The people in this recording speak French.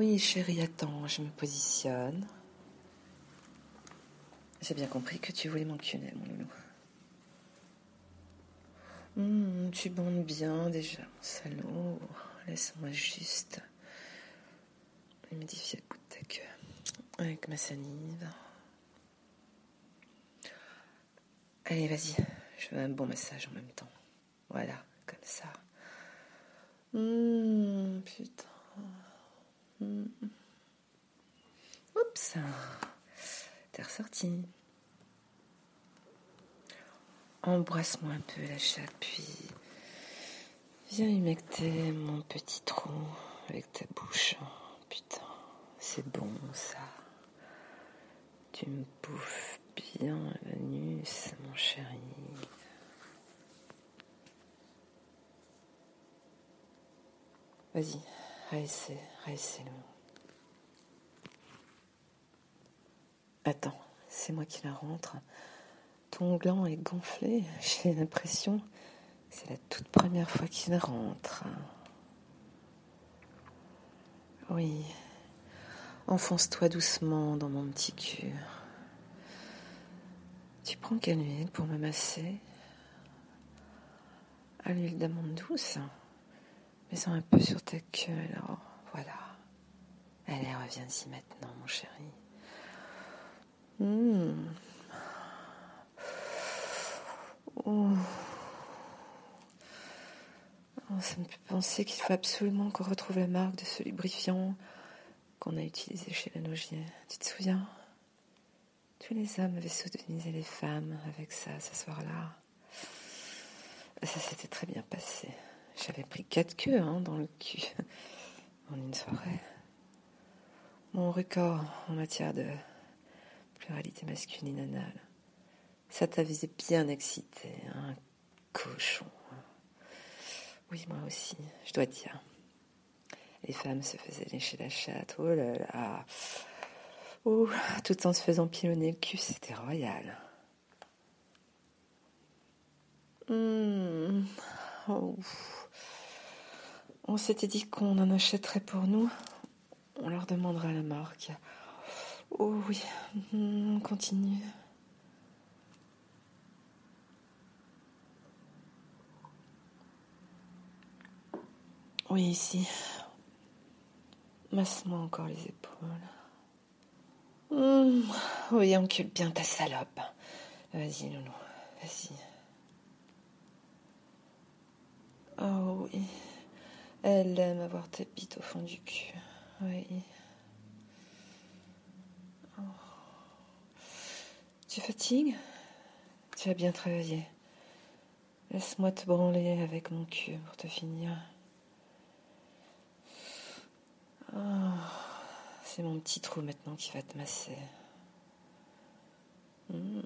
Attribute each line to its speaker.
Speaker 1: Oui, chérie, attends, je me positionne. J'ai bien compris que tu voulais m'enculer, mon loulou. Hum, tu bandes bien déjà, mon salaud. Laisse-moi juste humidifier le bout de ta queue avec ma salive. Allez, vas-y, je veux un bon massage en même temps. Voilà, comme ça. Hum, putain. Hum. Oups, t'es ressorti. Embrasse-moi un peu la chatte, puis viens humecter mon petit trou avec ta bouche. Putain, c'est bon ça. Tu me bouffes bien l'anus, mon chéri. Vas-y, réessaie, réessaie-le. Attends, c'est moi qui la rentre. Ton gland est gonflé. J'ai l'impression c'est la toute première fois qu'il rentre. Oui. Enfonce-toi doucement dans mon petit cul. Tu prends quelle huile pour me masser? À l'huile d'amande douce Mets-en un peu sur ta queue alors. Voilà. Allez, reviens ici maintenant, mon chéri. Oh. oh. ça me fait penser qu'il faut absolument qu'on retrouve la marque de ce lubrifiant qu'on a utilisé chez la Nogier. Tu te souviens? Tous les hommes avaient sodomisé les femmes avec ça ce soir-là. Ça s'était très bien passé. J'avais pris quatre queues hein, dans le cul en une soirée. Mon record en matière de pluralité masculine anale. Ça t'avait bien excité, un cochon. Oui, moi aussi, je dois dire. Les femmes se faisaient lécher la chatte, oh là là. Tout en se faisant pilonner le cul, c'était royal. Hmm. Oh. On s'était dit qu'on en achèterait pour nous. On leur demandera la marque. Oh oui, hmm, on continue. Oui, ici. Masse-moi encore les épaules. Mmh. Oui, encule bien ta salope. Vas-y, Loulou. Vas-y. Oh oui. Elle aime avoir tes bites au fond du cul. Oui. Tu fatigues? Tu as bien travaillé. Laisse-moi te branler avec mon cul pour te finir. Oh, c'est mon petit trou maintenant qui va te masser. Hmm.